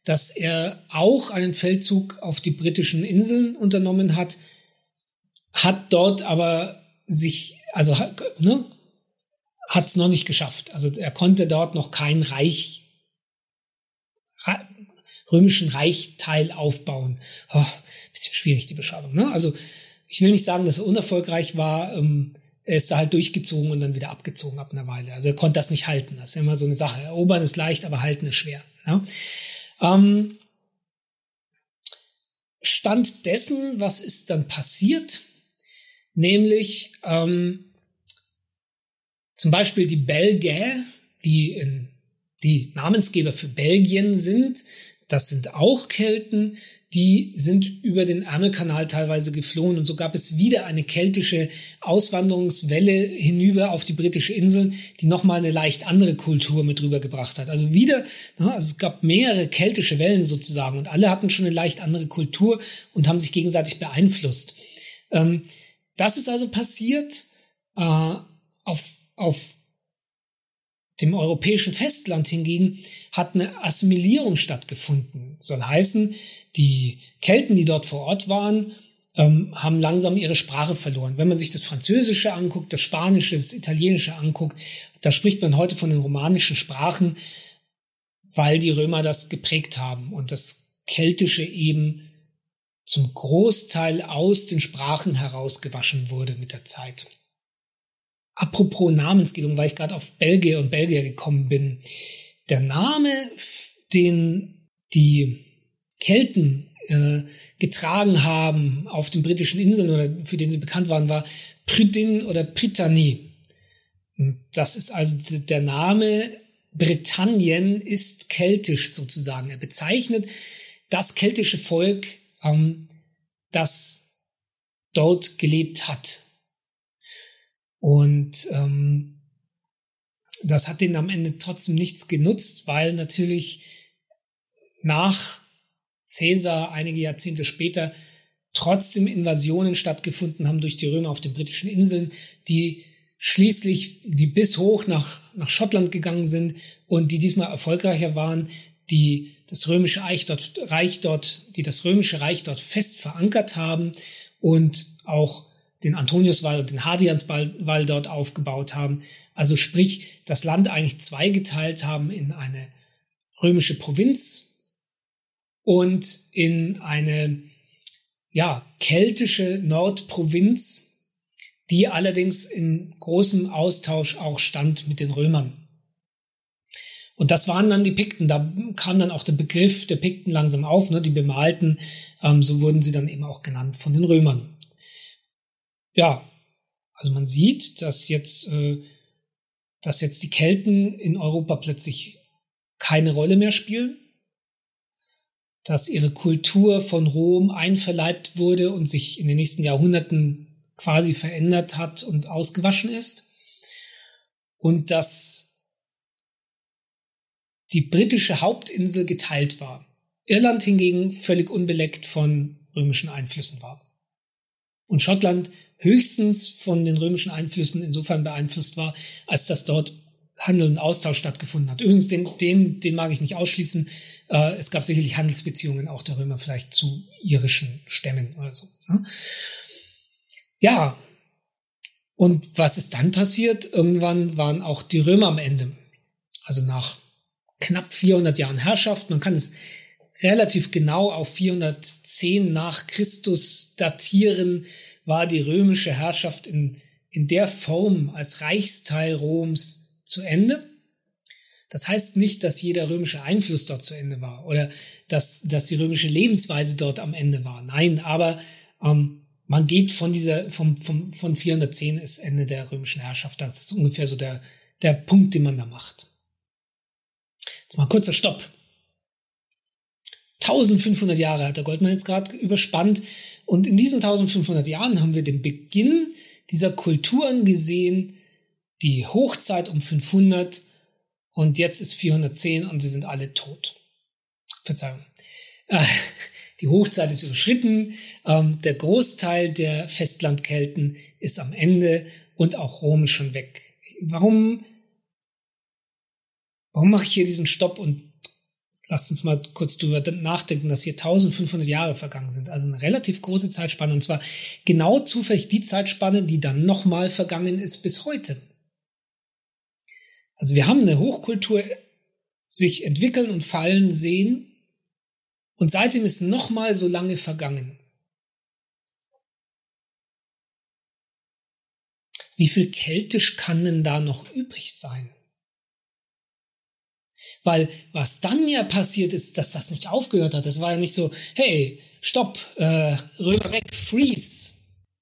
dass er auch einen Feldzug auf die britischen Inseln unternommen hat, hat dort aber sich, also ne, hat es noch nicht geschafft. Also er konnte dort noch kein Reich, römischen Reichteil aufbauen. Oh, bisschen schwierig die Beschreibung. Ne? Also ich will nicht sagen, dass er unerfolgreich war. Ähm, er ist da halt durchgezogen und dann wieder abgezogen ab einer Weile. Also er konnte das nicht halten. Das ist immer so eine Sache. Erobern ist leicht, aber halten ist schwer. Ja? Ähm, Stand dessen, was ist dann passiert? Nämlich ähm, zum Beispiel die Belgier, die, in, die Namensgeber für Belgien sind, das sind auch Kelten, die sind über den Ärmelkanal teilweise geflohen und so gab es wieder eine keltische Auswanderungswelle hinüber auf die britische Insel, die nochmal eine leicht andere Kultur mit rübergebracht hat. Also wieder, also es gab mehrere keltische Wellen sozusagen und alle hatten schon eine leicht andere Kultur und haben sich gegenseitig beeinflusst. Ähm, das ist also passiert äh, auf, auf dem europäischen Festland hingegen hat eine Assimilierung stattgefunden. Soll heißen, die Kelten, die dort vor Ort waren, ähm, haben langsam ihre Sprache verloren. Wenn man sich das Französische anguckt, das Spanische, das Italienische anguckt, da spricht man heute von den romanischen Sprachen, weil die Römer das geprägt haben und das Keltische eben zum Großteil aus den Sprachen herausgewaschen wurde mit der Zeit. Apropos Namensgebung, weil ich gerade auf Belgier und Belgier gekommen bin. Der Name, den die Kelten äh, getragen haben auf den britischen Inseln oder für den sie bekannt waren, war Prytin oder Prytanie. Das ist also der Name Britannien ist keltisch sozusagen. Er bezeichnet das keltische Volk, ähm, das dort gelebt hat. Und ähm, das hat denen am Ende trotzdem nichts genutzt, weil natürlich nach Caesar einige Jahrzehnte später trotzdem Invasionen stattgefunden haben durch die Römer auf den britischen Inseln, die schließlich, die bis hoch nach, nach Schottland gegangen sind und die diesmal erfolgreicher waren, die das römische Reich dort, Reich dort, die das römische Reich dort fest verankert haben und auch den Antoniuswall und den Hadrianswall dort aufgebaut haben. Also sprich, das Land eigentlich zweigeteilt haben in eine römische Provinz und in eine ja, keltische Nordprovinz, die allerdings in großem Austausch auch stand mit den Römern. Und das waren dann die Pikten. Da kam dann auch der Begriff der Pikten langsam auf, ne, die Bemalten. Ähm, so wurden sie dann eben auch genannt von den Römern. Ja, also man sieht, dass jetzt, äh, dass jetzt die Kelten in Europa plötzlich keine Rolle mehr spielen dass ihre Kultur von Rom einverleibt wurde und sich in den nächsten Jahrhunderten quasi verändert hat und ausgewaschen ist. Und dass die britische Hauptinsel geteilt war. Irland hingegen völlig unbeleckt von römischen Einflüssen war. Und Schottland höchstens von den römischen Einflüssen insofern beeinflusst war, als dass dort Handel und Austausch stattgefunden hat. Übrigens, den, den, den mag ich nicht ausschließen. Äh, es gab sicherlich Handelsbeziehungen auch der Römer vielleicht zu irischen Stämmen oder so. Ne? Ja. Und was ist dann passiert? Irgendwann waren auch die Römer am Ende. Also nach knapp 400 Jahren Herrschaft. Man kann es relativ genau auf 410 nach Christus datieren, war die römische Herrschaft in, in der Form als Reichsteil Roms zu Ende. Das heißt nicht, dass jeder römische Einfluss dort zu Ende war oder dass, dass die römische Lebensweise dort am Ende war. Nein, aber ähm, man geht von dieser, vom, vom, von 410 ist Ende der römischen Herrschaft. Das ist ungefähr so der, der Punkt, den man da macht. Jetzt mal kurzer Stopp. 1500 Jahre hat der Goldmann jetzt gerade überspannt. Und in diesen 1500 Jahren haben wir den Beginn dieser Kulturen gesehen, die Hochzeit um 500 und jetzt ist 410 und sie sind alle tot. Verzeihung. Äh, die Hochzeit ist überschritten, ähm, der Großteil der Festlandkelten ist am Ende und auch Rom ist schon weg. Warum, warum mache ich hier diesen Stopp und lasst uns mal kurz drüber nachdenken, dass hier 1500 Jahre vergangen sind. Also eine relativ große Zeitspanne und zwar genau zufällig die Zeitspanne, die dann nochmal vergangen ist bis heute. Also wir haben eine Hochkultur sich entwickeln und fallen sehen und seitdem ist noch mal so lange vergangen. Wie viel keltisch kann denn da noch übrig sein? Weil was dann ja passiert ist, dass das nicht aufgehört hat. Das war ja nicht so, hey, stopp, äh, Römer weg, freeze.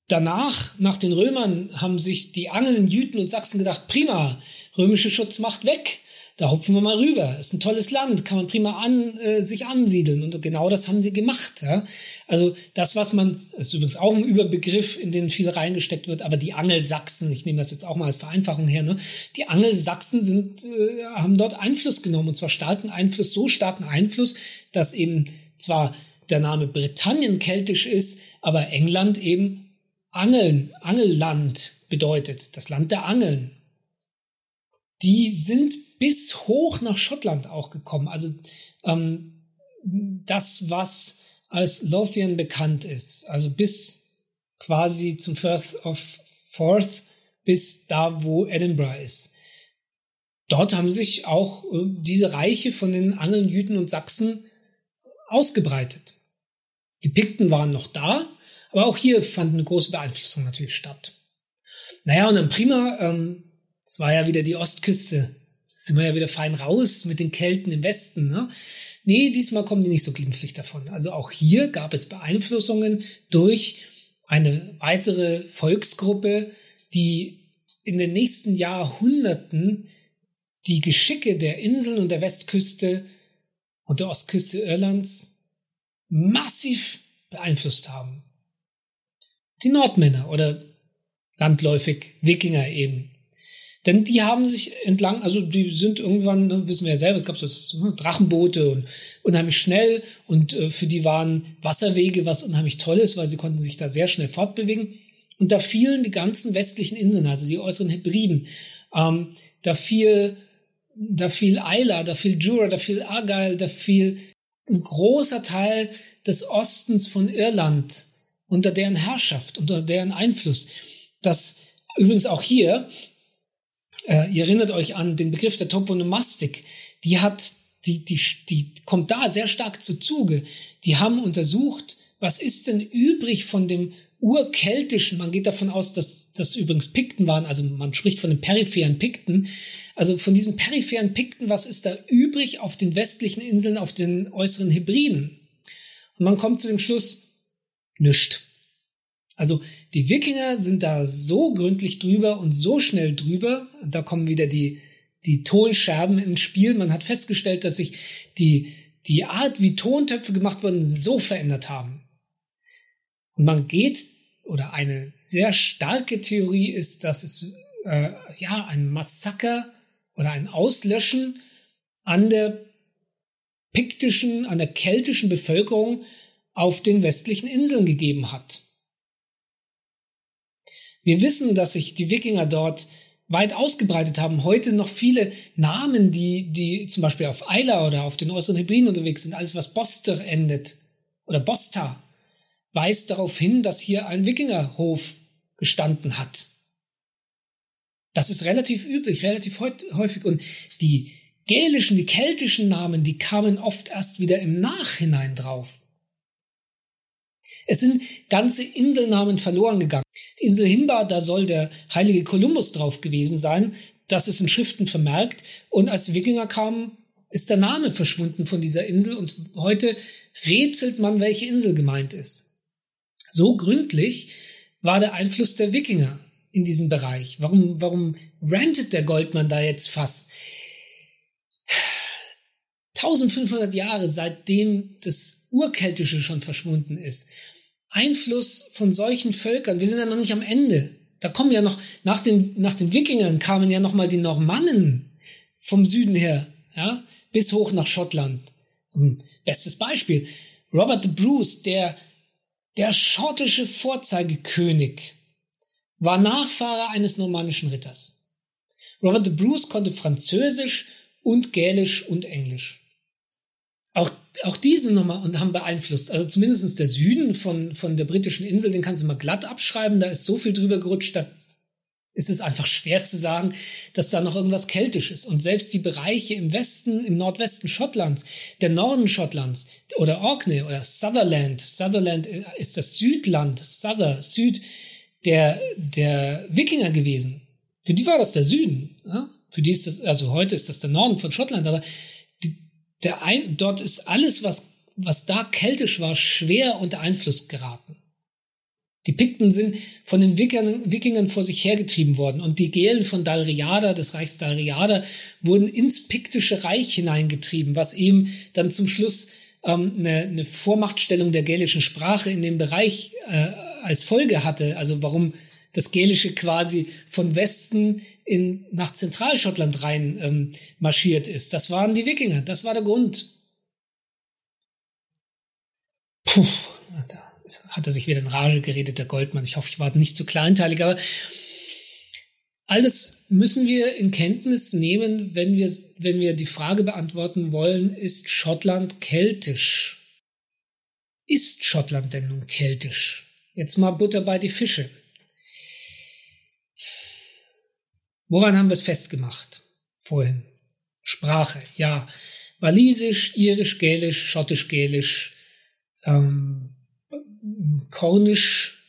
Danach, nach den Römern, haben sich die Angeln, Jüten und Sachsen gedacht, prima, römische Schutzmacht weg. Da hopfen wir mal rüber. Ist ein tolles Land, kann man prima an, äh, sich ansiedeln. Und genau das haben sie gemacht. Ja? Also das, was man, das ist übrigens auch ein Überbegriff, in den viel reingesteckt wird, aber die Angelsachsen, ich nehme das jetzt auch mal als Vereinfachung her, ne? die Angelsachsen sind, äh, haben dort Einfluss genommen. Und zwar starken Einfluss, so starken Einfluss, dass eben zwar der Name Britannien keltisch ist, aber England eben Angeln, Angelland bedeutet, das Land der Angeln die sind bis hoch nach Schottland auch gekommen. Also ähm, das, was als Lothian bekannt ist, also bis quasi zum Firth of Forth, bis da, wo Edinburgh ist. Dort haben sich auch äh, diese Reiche von den Angeln, Jüten und Sachsen ausgebreitet. Die Pikten waren noch da, aber auch hier fand eine große Beeinflussung natürlich statt. Naja, und dann prima, ähm, das war ja wieder die Ostküste. Sind wir ja wieder fein raus mit den Kelten im Westen. Ne? Nee, diesmal kommen die nicht so glimpflich davon. Also auch hier gab es Beeinflussungen durch eine weitere Volksgruppe, die in den nächsten Jahrhunderten die Geschicke der Inseln und der Westküste und der Ostküste Irlands massiv beeinflusst haben. Die Nordmänner oder landläufig Wikinger eben. Denn die haben sich entlang, also die sind irgendwann, ne, wissen wir ja selber, es gab so ne, Drachenboote und unheimlich schnell und äh, für die waren Wasserwege was unheimlich Tolles, weil sie konnten sich da sehr schnell fortbewegen. Und da fielen die ganzen westlichen Inseln, also die äußeren Hebriden. Ähm, da fiel, da fiel Isla, da fiel Jura, da fiel Argyle, da fiel ein großer Teil des Ostens von Irland unter deren Herrschaft, unter deren Einfluss. Das übrigens auch hier, äh, ihr erinnert euch an den Begriff der Toponomastik, die hat, die, die, die kommt da sehr stark zu Zuge. Die haben untersucht, was ist denn übrig von dem urkeltischen, man geht davon aus, dass das übrigens Pikten waren, also man spricht von den peripheren Pikten, also von diesen peripheren Pikten, was ist da übrig auf den westlichen Inseln, auf den äußeren Hebriden? Und man kommt zu dem Schluss, nischt. Also die Wikinger sind da so gründlich drüber und so schnell drüber, da kommen wieder die, die Tonscherben ins Spiel. Man hat festgestellt, dass sich die, die Art, wie Tontöpfe gemacht wurden, so verändert haben. Und man geht, oder eine sehr starke Theorie ist, dass es äh, ja ein Massaker oder ein Auslöschen an der piktischen, an der keltischen Bevölkerung auf den westlichen Inseln gegeben hat. Wir wissen, dass sich die Wikinger dort weit ausgebreitet haben. Heute noch viele Namen, die, die zum Beispiel auf Eila oder auf den äußeren Hebriden unterwegs sind, alles was Boster endet oder Bosta, weist darauf hin, dass hier ein Wikingerhof gestanden hat. Das ist relativ üblich, relativ häufig. Und die gälischen, die keltischen Namen, die kamen oft erst wieder im Nachhinein drauf. Es sind ganze Inselnamen verloren gegangen. Die Insel Hinbar, da soll der heilige Kolumbus drauf gewesen sein. Das ist in Schriften vermerkt. Und als die Wikinger kamen, ist der Name verschwunden von dieser Insel und heute rätselt man, welche Insel gemeint ist. So gründlich war der Einfluss der Wikinger in diesem Bereich. Warum, warum rantet der Goldmann da jetzt fast? 1500 Jahre seitdem das Urkeltische schon verschwunden ist. Einfluss von solchen Völkern. Wir sind ja noch nicht am Ende. Da kommen ja noch, nach den, nach den Wikingern kamen ja noch mal die Normannen vom Süden her, ja, bis hoch nach Schottland. Bestes Beispiel. Robert the Bruce, der, der schottische Vorzeigekönig, war Nachfahre eines normannischen Ritters. Robert the Bruce konnte Französisch und Gälisch und Englisch. Auch auch diese nochmal und haben beeinflusst. Also zumindest der Süden von, von der britischen Insel, den kannst du mal glatt abschreiben. Da ist so viel drüber gerutscht, da ist es einfach schwer zu sagen, dass da noch irgendwas keltisch ist. Und selbst die Bereiche im Westen, im Nordwesten Schottlands, der Norden Schottlands oder Orkney oder Sutherland, Sutherland ist das Südland, Souther, Süd der, der Wikinger gewesen. Für die war das der Süden. Ja? Für die ist das, also heute ist das der Norden von Schottland, aber der ein, dort ist alles, was, was da keltisch war, schwer unter Einfluss geraten. Die Pikten sind von den Wikingern, vor sich hergetrieben worden und die Gelen von Dalriada, des Reichs Dalriada, wurden ins piktische Reich hineingetrieben, was eben dann zum Schluss ähm, eine, eine Vormachtstellung der gälischen Sprache in dem Bereich äh, als Folge hatte. Also warum das Gälische quasi von Westen in, nach Zentralschottland rein ähm, marschiert ist. Das waren die Wikinger, das war der Grund. Puh, da hat er sich wieder in Rage geredet, der Goldmann. Ich hoffe, ich war nicht zu kleinteilig, aber all das müssen wir in Kenntnis nehmen, wenn wir, wenn wir die Frage beantworten wollen, ist Schottland keltisch? Ist Schottland denn nun keltisch? Jetzt mal Butter bei die Fische. Woran haben wir es festgemacht? Vorhin. Sprache, ja. Walisisch, Irisch, Gälisch, Schottisch-Gälisch, ähm, Kornisch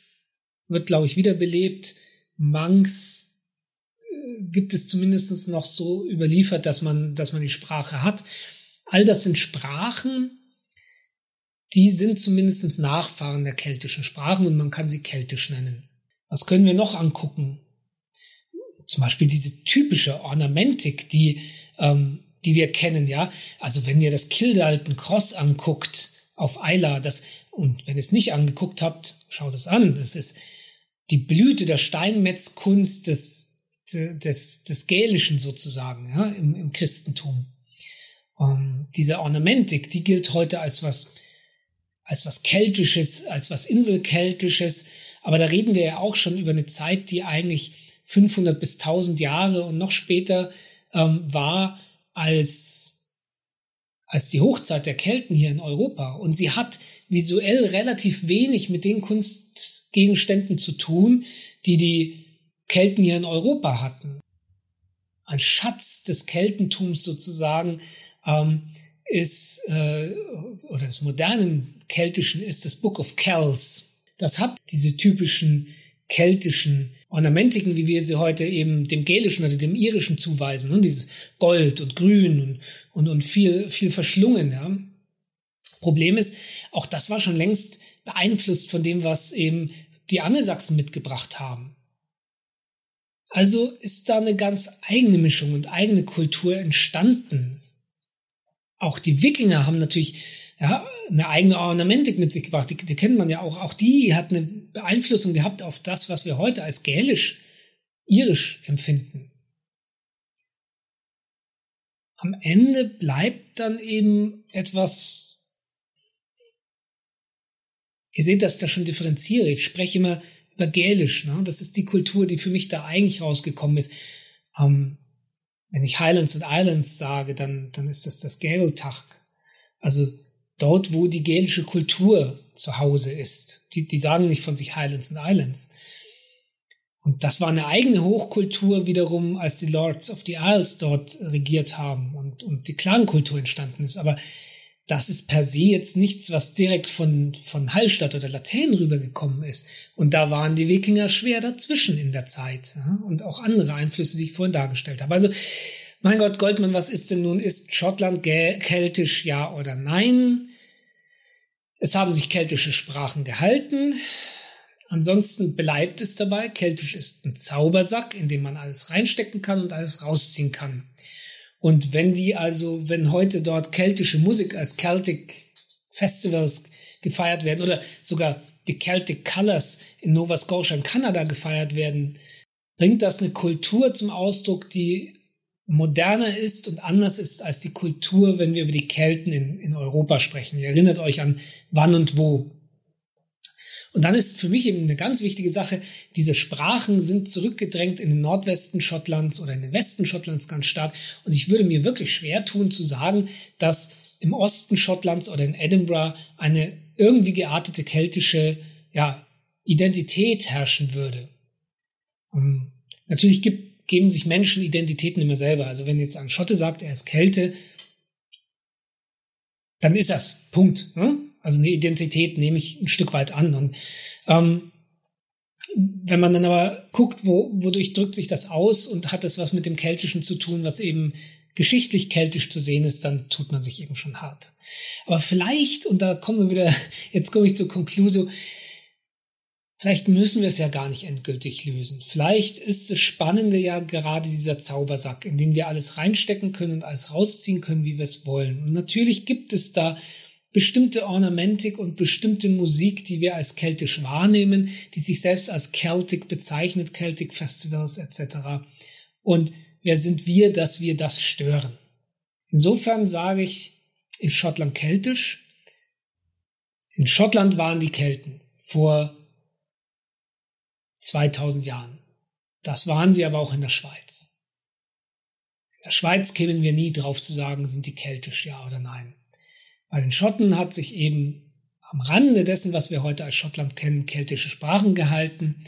wird, glaube ich, wiederbelebt. Manx äh, gibt es zumindest noch so überliefert, dass man, dass man die Sprache hat. All das sind Sprachen, die sind zumindest Nachfahren der keltischen Sprachen und man kann sie keltisch nennen. Was können wir noch angucken? Zum Beispiel diese typische Ornamentik, die, ähm, die wir kennen, ja. Also wenn ihr das Kildalten Cross anguckt auf Eila, das, und wenn ihr es nicht angeguckt habt, schaut es an. Das ist die Blüte der Steinmetzkunst des, des, des Gälischen sozusagen ja, im, im Christentum. Um, ähm, diese Ornamentik, die gilt heute als was, als was Keltisches, als was Inselkeltisches. Aber da reden wir ja auch schon über eine Zeit, die eigentlich 500 bis 1000 Jahre und noch später ähm, war als, als die Hochzeit der Kelten hier in Europa. Und sie hat visuell relativ wenig mit den Kunstgegenständen zu tun, die die Kelten hier in Europa hatten. Ein Schatz des Keltentums sozusagen ähm, ist, äh, oder des modernen Keltischen ist das Book of Kells. Das hat diese typischen keltischen Ornamentiken, wie wir sie heute eben dem Gälischen oder dem Irischen zuweisen, ne? dieses Gold und Grün und, und, und viel, viel verschlungen. Ja? Problem ist, auch das war schon längst beeinflusst von dem, was eben die Angelsachsen mitgebracht haben. Also ist da eine ganz eigene Mischung und eigene Kultur entstanden. Auch die Wikinger haben natürlich ja, eine eigene Ornamentik mit sich gebracht. Die, die kennt man ja auch. Auch die hat eine Beeinflussung gehabt auf das, was wir heute als gälisch, irisch empfinden. Am Ende bleibt dann eben etwas Ihr seht, dass ich da schon differenziere. Ich spreche immer über Gälisch. Ne? Das ist die Kultur, die für mich da eigentlich rausgekommen ist. Ähm, wenn ich Highlands and Islands sage, dann, dann ist das das Gaeltach. Also dort, wo die gälische Kultur zu Hause ist. Die, die sagen nicht von sich Highlands and Islands. Und das war eine eigene Hochkultur wiederum, als die Lords of the Isles dort regiert haben und, und die Clankultur entstanden ist. Aber das ist per se jetzt nichts, was direkt von, von Hallstatt oder Latein rübergekommen ist. Und da waren die Wikinger schwer dazwischen in der Zeit. Ja? Und auch andere Einflüsse, die ich vorhin dargestellt habe. Also, mein Gott, Goldmann, was ist denn nun? Ist Schottland keltisch, ja oder nein? Es haben sich keltische Sprachen gehalten. Ansonsten bleibt es dabei. Keltisch ist ein Zaubersack, in dem man alles reinstecken kann und alles rausziehen kann. Und wenn die also, wenn heute dort keltische Musik als Celtic Festivals gefeiert werden oder sogar die Celtic Colors in Nova Scotia in Kanada gefeiert werden, bringt das eine Kultur zum Ausdruck, die moderner ist und anders ist als die Kultur, wenn wir über die Kelten in, in Europa sprechen. Ihr erinnert euch an wann und wo und dann ist für mich eben eine ganz wichtige Sache, diese Sprachen sind zurückgedrängt in den Nordwesten Schottlands oder in den Westen Schottlands ganz stark. Und ich würde mir wirklich schwer tun zu sagen, dass im Osten Schottlands oder in Edinburgh eine irgendwie geartete keltische ja, Identität herrschen würde. Um, ähm, natürlich gibt, geben sich Menschen Identitäten immer selber. Also wenn jetzt ein Schotte sagt, er ist Kälte, dann ist das. Punkt. Ne? Also eine Identität nehme ich ein Stück weit an. Und ähm, wenn man dann aber guckt, wo, wodurch drückt sich das aus und hat es was mit dem Keltischen zu tun, was eben geschichtlich keltisch zu sehen ist, dann tut man sich eben schon hart. Aber vielleicht, und da kommen wir wieder, jetzt komme ich zur Conclusio, vielleicht müssen wir es ja gar nicht endgültig lösen. Vielleicht ist das Spannende ja gerade dieser Zaubersack, in den wir alles reinstecken können und alles rausziehen können, wie wir es wollen. Und natürlich gibt es da bestimmte Ornamentik und bestimmte Musik, die wir als keltisch wahrnehmen, die sich selbst als Celtic bezeichnet, Celtic Festivals etc. Und wer sind wir, dass wir das stören? Insofern sage ich, ist Schottland keltisch? In Schottland waren die Kelten vor 2000 Jahren. Das waren sie aber auch in der Schweiz. In der Schweiz kämen wir nie drauf zu sagen, sind die keltisch, ja oder nein. Bei den Schotten hat sich eben am Rande dessen, was wir heute als Schottland kennen, keltische Sprachen gehalten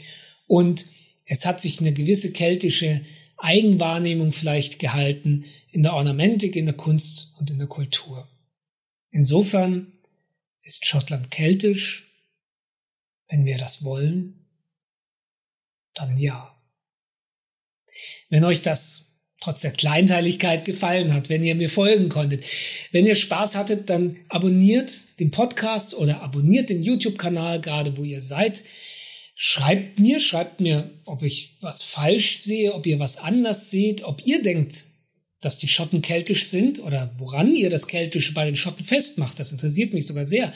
und es hat sich eine gewisse keltische Eigenwahrnehmung vielleicht gehalten in der Ornamentik, in der Kunst und in der Kultur. Insofern ist Schottland keltisch, wenn wir das wollen, dann ja. Wenn euch das trotz der Kleinteiligkeit gefallen hat, wenn ihr mir folgen konntet. Wenn ihr Spaß hattet, dann abonniert den Podcast oder abonniert den YouTube-Kanal, gerade wo ihr seid. Schreibt mir, schreibt mir, ob ich was falsch sehe, ob ihr was anders seht, ob ihr denkt, dass die Schotten keltisch sind oder woran ihr das Keltische bei den Schotten festmacht. Das interessiert mich sogar sehr.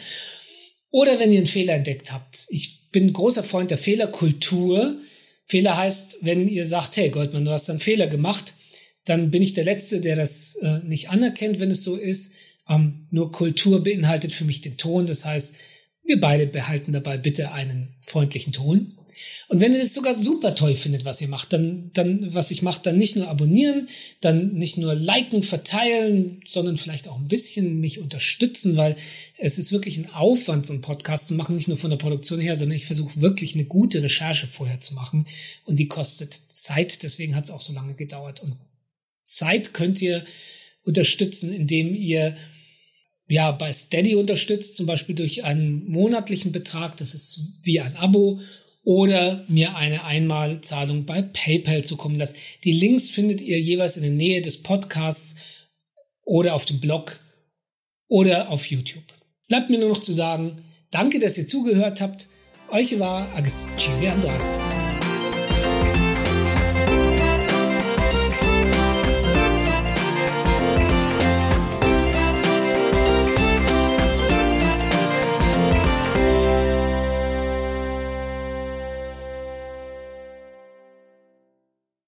Oder wenn ihr einen Fehler entdeckt habt. Ich bin großer Freund der Fehlerkultur. Fehler heißt, wenn ihr sagt, hey Goldman, du hast einen Fehler gemacht, dann bin ich der Letzte, der das äh, nicht anerkennt, wenn es so ist. Ähm, nur Kultur beinhaltet für mich den Ton. Das heißt, wir beide behalten dabei bitte einen freundlichen Ton. Und wenn ihr das sogar super toll findet, was ihr macht, dann, dann, was ich mache, dann nicht nur abonnieren, dann nicht nur liken, verteilen, sondern vielleicht auch ein bisschen mich unterstützen, weil es ist wirklich ein Aufwand, so einen Podcast zu machen, nicht nur von der Produktion her, sondern ich versuche wirklich eine gute Recherche vorher zu machen. Und die kostet Zeit, deswegen hat es auch so lange gedauert. Und Zeit könnt ihr unterstützen, indem ihr ja bei Steady unterstützt, zum Beispiel durch einen monatlichen Betrag, das ist wie ein Abo oder mir eine Einmalzahlung bei PayPal zukommen lasst. Die Links findet ihr jeweils in der Nähe des Podcasts oder auf dem Blog oder auf YouTube. Bleibt mir nur noch zu sagen, danke, dass ihr zugehört habt. Euch war Agis Chiri Andraste.